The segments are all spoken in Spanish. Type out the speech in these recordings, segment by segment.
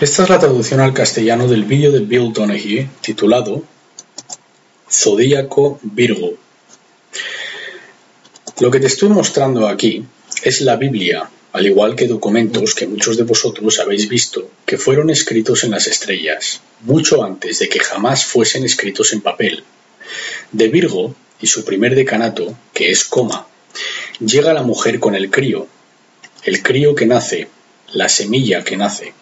Esta es la traducción al castellano del vídeo de Bill Donahue titulado Zodíaco Virgo. Lo que te estoy mostrando aquí es la Biblia, al igual que documentos que muchos de vosotros habéis visto que fueron escritos en las estrellas, mucho antes de que jamás fuesen escritos en papel. De Virgo y su primer decanato, que es coma, llega la mujer con el crío, el crío que nace, la semilla que nace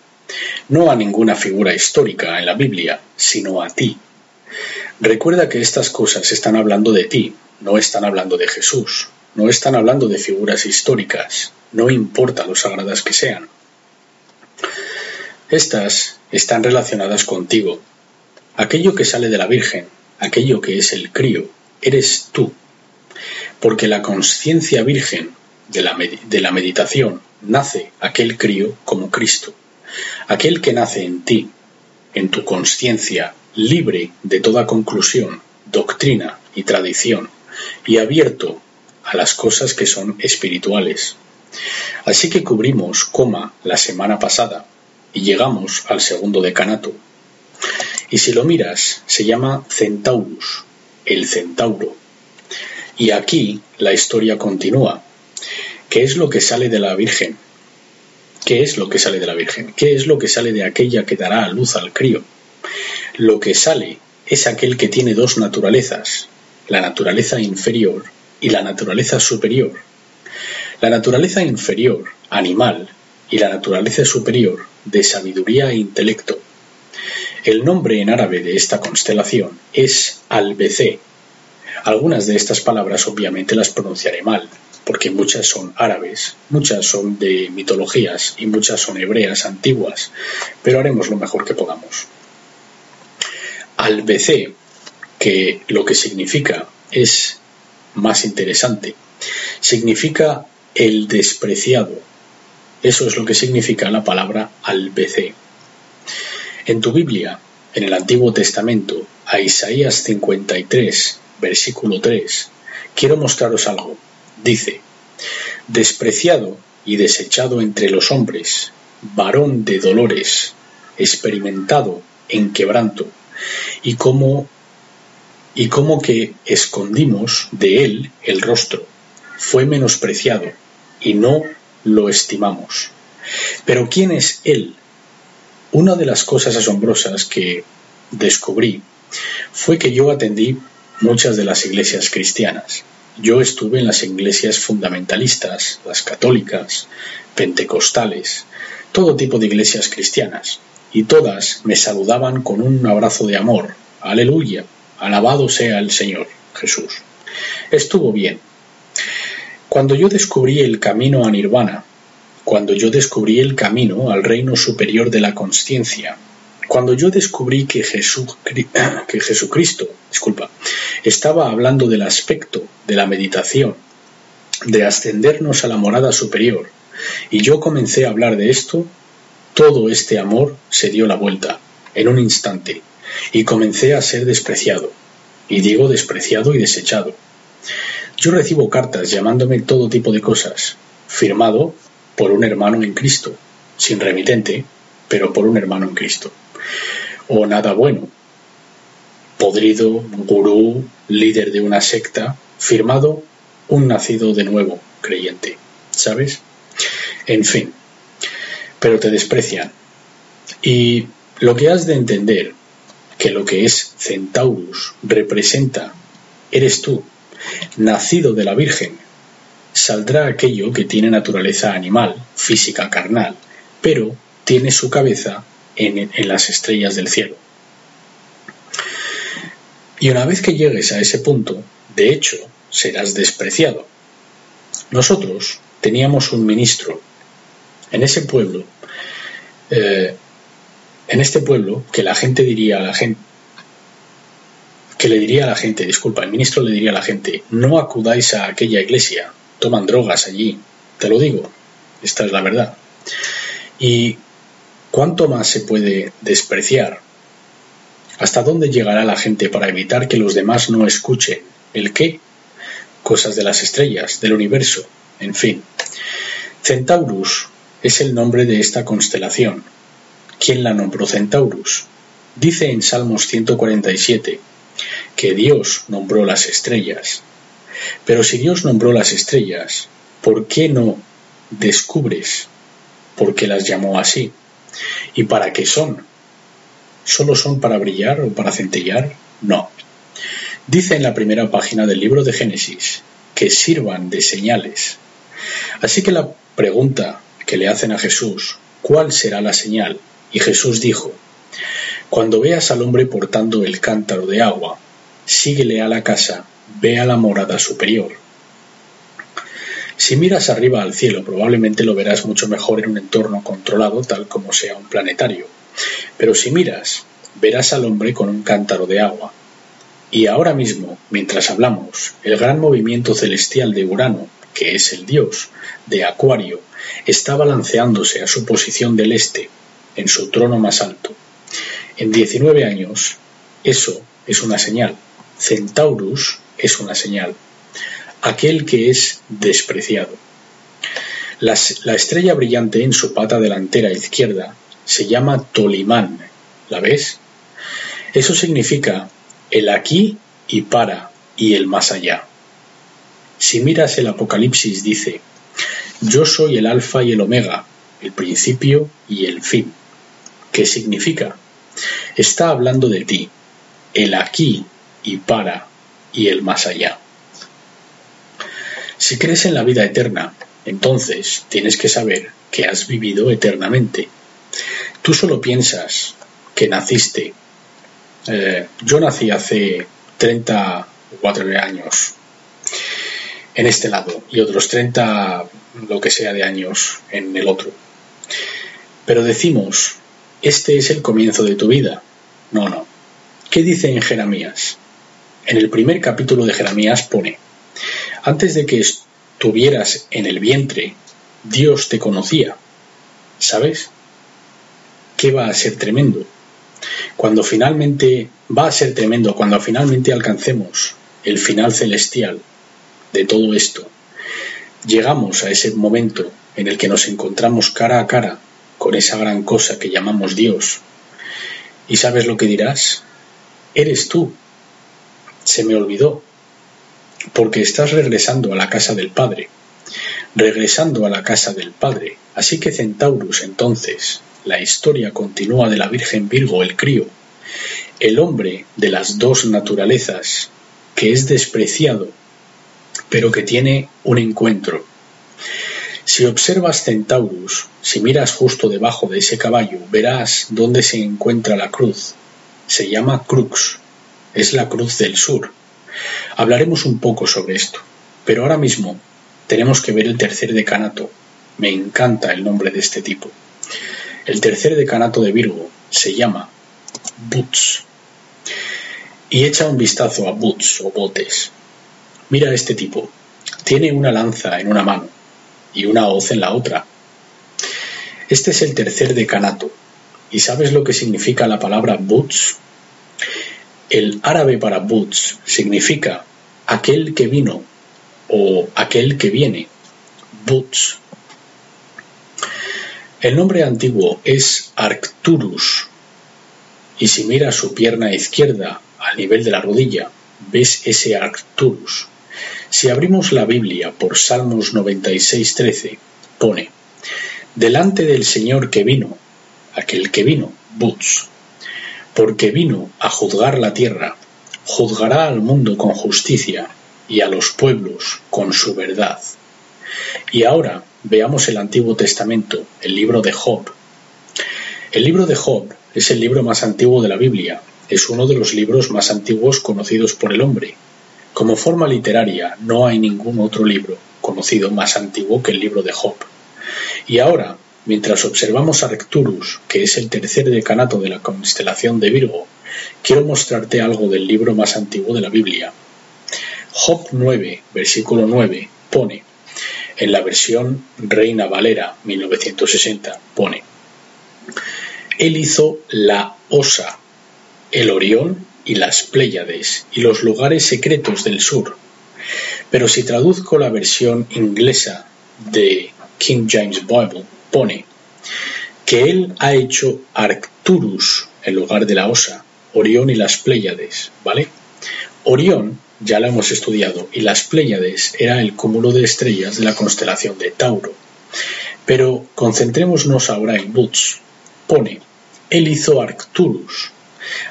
no a ninguna figura histórica en la Biblia, sino a ti. Recuerda que estas cosas están hablando de ti, no están hablando de Jesús, no están hablando de figuras históricas, no importa lo sagradas que sean. Estas están relacionadas contigo. Aquello que sale de la Virgen, aquello que es el crío, eres tú. Porque la conciencia virgen de la, de la meditación nace aquel crío como Cristo. Aquel que nace en ti, en tu conciencia, libre de toda conclusión, doctrina y tradición, y abierto a las cosas que son espirituales. Así que cubrimos coma la semana pasada y llegamos al segundo decanato. Y si lo miras, se llama Centaurus, el centauro. Y aquí la historia continúa. ¿Qué es lo que sale de la Virgen? ¿Qué es lo que sale de la Virgen? ¿Qué es lo que sale de aquella que dará a luz al crío? Lo que sale es aquel que tiene dos naturalezas, la naturaleza inferior y la naturaleza superior. La naturaleza inferior, animal, y la naturaleza superior, de sabiduría e intelecto. El nombre en árabe de esta constelación es Albecé. Algunas de estas palabras obviamente las pronunciaré mal, porque muchas son árabes, muchas son de mitologías y muchas son hebreas antiguas, pero haremos lo mejor que podamos. Albecé, que lo que significa es más interesante, significa el despreciado. Eso es lo que significa la palabra albecé. En tu Biblia, en el Antiguo Testamento, a Isaías 53, versículo 3, quiero mostraros algo dice, despreciado y desechado entre los hombres, varón de dolores, experimentado en quebranto, y como y como que escondimos de él el rostro, fue menospreciado y no lo estimamos. Pero ¿quién es él? Una de las cosas asombrosas que descubrí fue que yo atendí muchas de las iglesias cristianas yo estuve en las iglesias fundamentalistas, las católicas, pentecostales, todo tipo de iglesias cristianas, y todas me saludaban con un abrazo de amor. Aleluya, alabado sea el Señor Jesús. Estuvo bien. Cuando yo descubrí el camino a Nirvana, cuando yo descubrí el camino al reino superior de la conciencia, cuando yo descubrí que, Jesús, que Jesucristo disculpa, estaba hablando del aspecto de la meditación, de ascendernos a la morada superior, y yo comencé a hablar de esto, todo este amor se dio la vuelta, en un instante, y comencé a ser despreciado, y digo despreciado y desechado. Yo recibo cartas llamándome todo tipo de cosas, firmado por un hermano en Cristo, sin remitente, pero por un hermano en Cristo o nada bueno. Podrido, gurú, líder de una secta, firmado un nacido de nuevo creyente, ¿sabes? En fin, pero te desprecian. Y lo que has de entender, que lo que es Centaurus representa, eres tú, nacido de la Virgen, saldrá aquello que tiene naturaleza animal, física carnal, pero tiene su cabeza en, las estrellas del cielo. Y una vez que llegues a ese punto, de hecho, serás despreciado. Nosotros teníamos un ministro. En ese pueblo eh, en este pueblo que la gente diría a la gente que le diría a la gente, disculpa, el ministro le diría a la gente, no acudáis a aquella iglesia, toman drogas allí, te lo digo, esta es la verdad. ¿Y cuánto más se puede despreciar? ¿Hasta dónde llegará la gente para evitar que los demás no escuchen? ¿El qué? Cosas de las estrellas, del universo, en fin. Centaurus es el nombre de esta constelación. ¿Quién la nombró Centaurus? Dice en Salmos 147 que Dios nombró las estrellas. Pero si Dios nombró las estrellas, ¿por qué no descubres por qué las llamó así? ¿Y para qué son? ¿Solo son para brillar o para centellar? No. Dice en la primera página del libro de Génesis que sirvan de señales. Así que la pregunta que le hacen a Jesús, ¿cuál será la señal? Y Jesús dijo, cuando veas al hombre portando el cántaro de agua, síguele a la casa, ve a la morada superior. Si miras arriba al cielo, probablemente lo verás mucho mejor en un entorno controlado, tal como sea un planetario. Pero si miras, verás al hombre con un cántaro de agua. Y ahora mismo, mientras hablamos, el gran movimiento celestial de Urano, que es el dios de Acuario, está balanceándose a su posición del este, en su trono más alto. En 19 años, eso es una señal. Centaurus es una señal. Aquel que es despreciado. La, estrella brillante en su pata delantera izquierda se llama Tolimán. ¿La ves? Eso significa el aquí y para y el más allá. Si miras el Apocalipsis dice, yo soy el alfa y el omega, el principio y el fin. ¿Qué significa? Está hablando de ti, el aquí y para y el más allá. Si crees en la vida eterna, entonces tienes que saber que has vivido eternamente. Tú solo piensas que naciste. Eh, yo nací hace 34 años en este lado y otros 30 lo que sea de años en el otro. Pero decimos este es el comienzo de tu vida. No, no. ¿Qué dice en Jeremías? En el primer capítulo de Jeremías pone, antes de que estuvieras en el vientre, Dios te conocía. ¿Sabes? ¿Qué va a ser tremendo? Cuando finalmente va a ser tremendo, cuando finalmente alcancemos el final celestial de todo esto, llegamos a ese momento en el que nos encontramos cara a cara con esa gran cosa que llamamos Dios. ¿Y sabes lo que dirás? Eres tú. Se me olvidó. Porque estás regresando a la casa del Padre. Regresando a la casa del Padre. Así que Centaurus entonces, la historia continúa de la Virgen Virgo, el crío, el hombre de las dos naturalezas, que es despreciado, pero que tiene un encuentro si observas Centaurus, si miras justo debajo de ese caballo, verás dónde se encuentra la cruz. Se llama Crux. Es la cruz del sur. Hablaremos un poco sobre esto. Pero ahora mismo tenemos que ver el tercer decanato. Me encanta el nombre de este tipo. El tercer decanato de Virgo se llama Boots. Y echa un vistazo a Boots o botes. Mira este tipo. Tiene una lanza en una mano y una hoz en la otra. Este es el tercer decanato. ¿Y sabes lo que significa la palabra boots? El árabe para boots significa aquel que vino o aquel que viene. Boots. El nombre antiguo es Arcturus. Y si miras su pierna izquierda al nivel de la rodilla, ves ese Arcturus. Si abrimos la Biblia por Salmos 96.13, pone, Delante del Señor que vino, aquel que vino, Butz, porque vino a juzgar la tierra, juzgará al mundo con justicia y a los pueblos con su verdad. Y ahora veamos el Antiguo Testamento, el libro de Job. El libro de Job es el libro más antiguo de la Biblia, es uno de los libros más antiguos conocidos por el hombre, como forma literaria no hay ningún otro libro conocido más antiguo que el libro de Job. Y ahora mientras observamos Arcturus, que es el tercer decanato de la constelación de Virgo, quiero mostrarte algo del libro más antiguo de la Biblia. Job 9, versículo 9, pone, en la versión Reina Valera 1960, pone, Él hizo la Osa, el Orión y las Pléyades y los lugares secretos del sur. Pero si traduzco la versión inglesa de King James Bible, pone que él ha hecho Arcturus en lugar de la Osa, Orión y las Pléyades, ¿vale? Orión ya la hemos estudiado y las Pléyades era el cúmulo de estrellas de la constelación de Tauro. Pero concentrémonos ahora en Boots. Pone, él hizo Arcturus.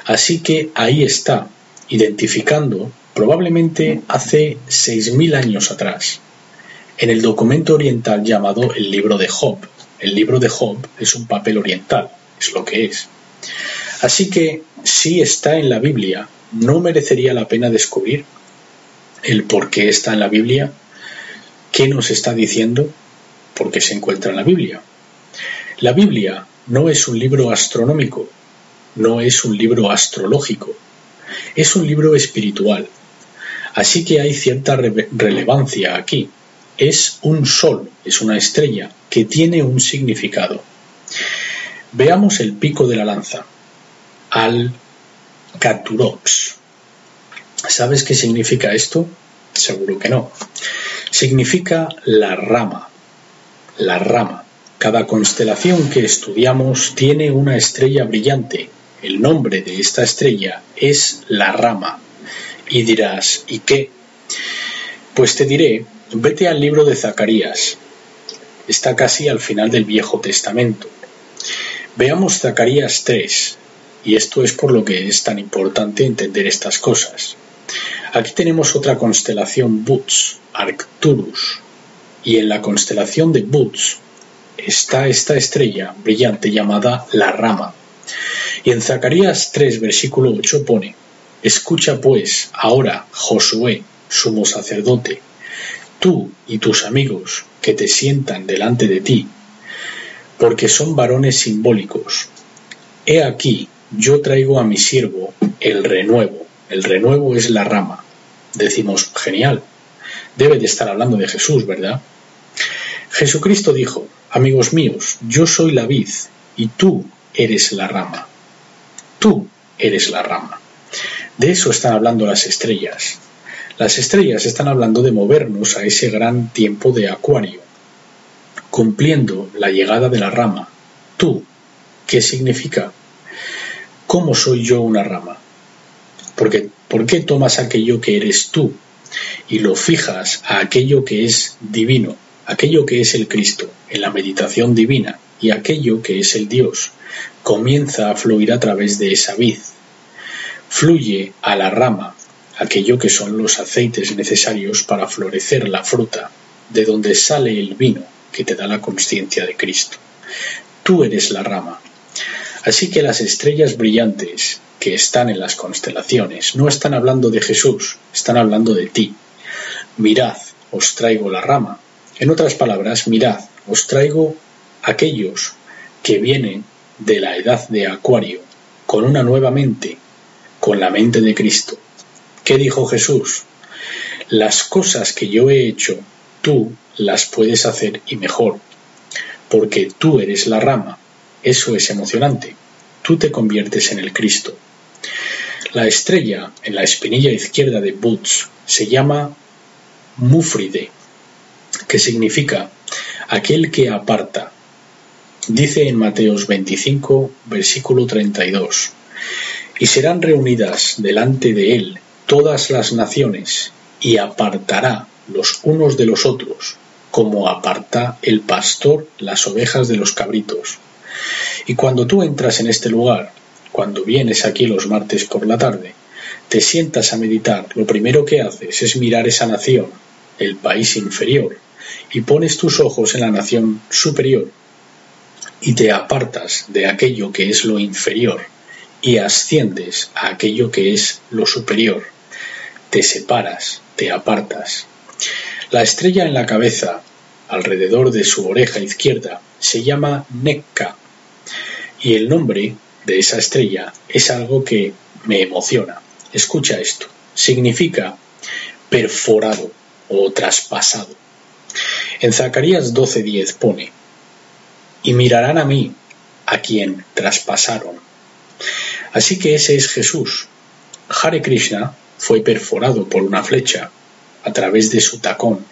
Así que ahí está, identificando probablemente hace 6.000 años atrás, en el documento oriental llamado el libro de Job, el libro de Job es un papel oriental, es lo que es. Así que, si está en la Biblia, ¿no merecería la pena descubrir el por qué está en la Biblia? ¿Qué nos está diciendo? ¿Por qué se encuentra en la Biblia? La Biblia no es un libro astronómico, no es un libro astrológico, es un libro espiritual. Así que hay cierta relevancia aquí es un sol, es una estrella que tiene un significado. Veamos el pico de la lanza, al Caturox. ¿Sabes qué significa esto? Seguro que no. Significa la rama. La rama. Cada constelación que estudiamos tiene una estrella brillante. El nombre de esta estrella es la rama. Y dirás, ¿y qué? Pues te diré Vete al libro de Zacarías. Está casi al final del Viejo Testamento. Veamos Zacarías 3, y esto es por lo que es tan importante entender estas cosas. Aquí tenemos otra constelación Boots, Arcturus, y en la constelación de Boots está esta estrella brillante llamada la rama. Y en Zacarías 3, versículo 8 pone, Escucha pues ahora, Josué, sumo sacerdote, tú y tus amigos que te sientan delante de ti, porque son varones simbólicos. He aquí, yo traigo a mi siervo el renuevo. El renuevo es la rama. Decimos, genial. Debe de estar hablando de Jesús, ¿verdad? Jesucristo dijo, amigos míos, yo soy la vid y tú eres la rama. Tú eres la rama. De eso están hablando las estrellas. Las estrellas están hablando de movernos a ese gran tiempo de Acuario, cumpliendo la llegada de la rama. Tú, ¿qué significa? ¿Cómo soy yo una rama? Porque, ¿Por qué tomas aquello que eres tú y lo fijas a aquello que es divino, aquello que es el Cristo, en la meditación divina, y aquello que es el Dios, comienza a fluir a través de esa vid. Fluye a la rama, aquello que son los aceites necesarios para florecer la fruta, de donde sale el vino que te da la conciencia de Cristo. Tú eres la rama. Así que las estrellas brillantes que están en las constelaciones no están hablando de Jesús, están hablando de ti. Mirad, os traigo la rama. En otras palabras, mirad, os traigo aquellos que vienen de la edad de Acuario, con una nueva mente, con la mente de Cristo, ¿Qué dijo Jesús? Las cosas que yo he hecho, tú las puedes hacer y mejor, porque tú eres la rama. Eso es emocionante. Tú te conviertes en el Cristo. La estrella en la espinilla izquierda de Boots se llama Mufride, que significa aquel que aparta. Dice en Mateos 25, versículo 32, y serán reunidas delante de él todas las naciones, y apartará los unos de los otros, como aparta el pastor las ovejas de los cabritos. Y cuando tú entras en este lugar, cuando vienes aquí los martes por la tarde, te sientas a meditar, lo primero que haces es mirar esa nación, el país inferior, y pones tus ojos en la nación superior, y te apartas de aquello que es lo inferior, y asciendes a aquello que es lo superior te separas, te apartas. La estrella en la cabeza alrededor de su oreja izquierda se llama Nekka y el nombre de esa estrella es algo que me emociona. Escucha esto. Significa perforado o traspasado. En Zacarías 12:10 pone, y mirarán a mí, a quien traspasaron. Así que ese es Jesús. Hare Krishna fue perforado por una flecha a través de su tacón.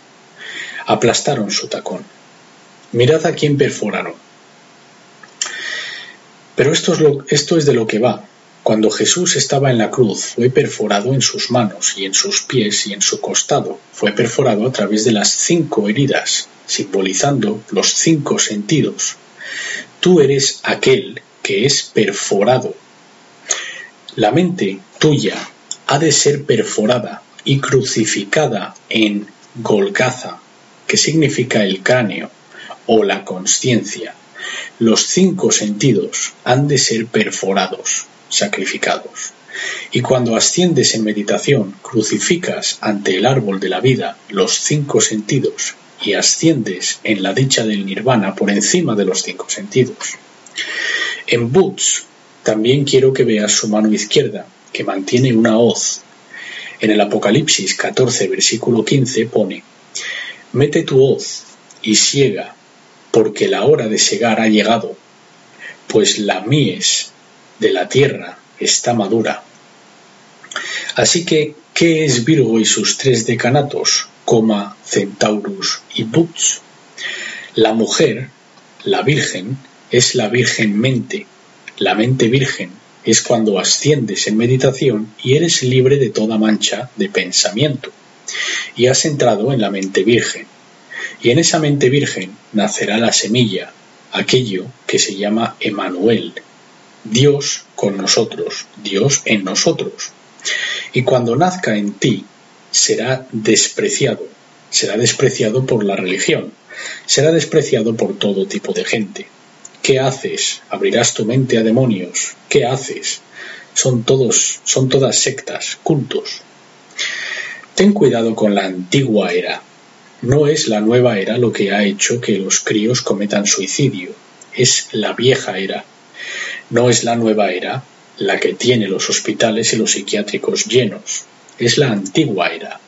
Aplastaron su tacón. Mirad a quién perforaron. Pero esto es, esto es de lo que va. Cuando Jesús estaba en la cruz, fue perforado en sus manos y en sus pies y en su costado. Fue perforado a través de las cinco heridas, simbolizando los cinco sentidos. Tú eres aquel que es perforado. La mente tuya ha de ser perforada y crucificada en Golgaza, que significa el cráneo o la conciencia. Los cinco sentidos han de ser perforados, sacrificados. Y cuando asciendes en meditación, crucificas ante el árbol de la vida los cinco sentidos y asciendes en la dicha del nirvana por encima de los cinco sentidos. En Butz también quiero que veas su mano izquierda, que mantiene una hoz. En el Apocalipsis 14, versículo 15 pone, Mete tu hoz y siega, porque la hora de segar ha llegado, pues la mies de la tierra está madura. Así que, ¿qué es Virgo y sus tres decanatos, coma, Centaurus y Butz? La mujer, la virgen, es la virgen mente. La mente virgen es cuando asciendes en meditación y eres libre de toda mancha de pensamiento. Y has entrado en la mente virgen. Y en esa mente virgen nacerá la semilla, aquello que se llama Emanuel, Dios con nosotros, Dios en nosotros. Y cuando nazca en ti, será despreciado, será despreciado por la religión, será despreciado por todo tipo de gente. ¿Qué haces? ¿Abrirás tu mente a demonios? ¿Qué haces? Son todos, son todas sectas, cultos. Ten cuidado con la antigua era. No es la nueva era lo que ha hecho que los críos cometan suicidio, es la vieja era no es la nueva era la que tiene los hospitales y los psiquiátricos llenos, es la antigua era.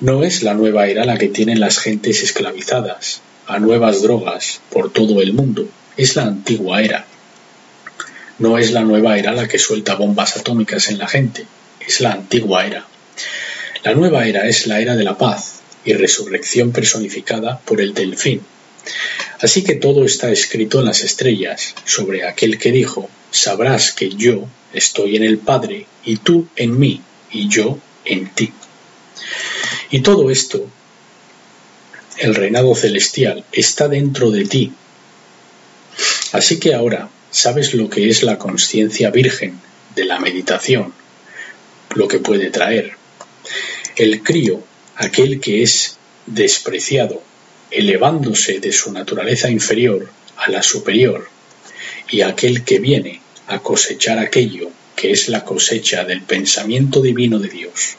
No es la nueva era la que tienen las gentes esclavizadas a nuevas drogas por todo el mundo, es la antigua era. No es la nueva era la que suelta bombas atómicas en la gente, es la antigua era. La nueva era es la era de la paz y resurrección personificada por el delfín, Así que todo está escrito en las estrellas sobre aquel que dijo, sabrás que yo estoy en el Padre y tú en mí y yo en ti. Y todo esto, el reinado celestial, está dentro de ti. Así que ahora sabes lo que es la conciencia virgen de la meditación, lo que puede traer. El crío, aquel que es despreciado, elevándose de su naturaleza inferior a la superior, y aquel que viene a cosechar aquello que es la cosecha del pensamiento divino de Dios.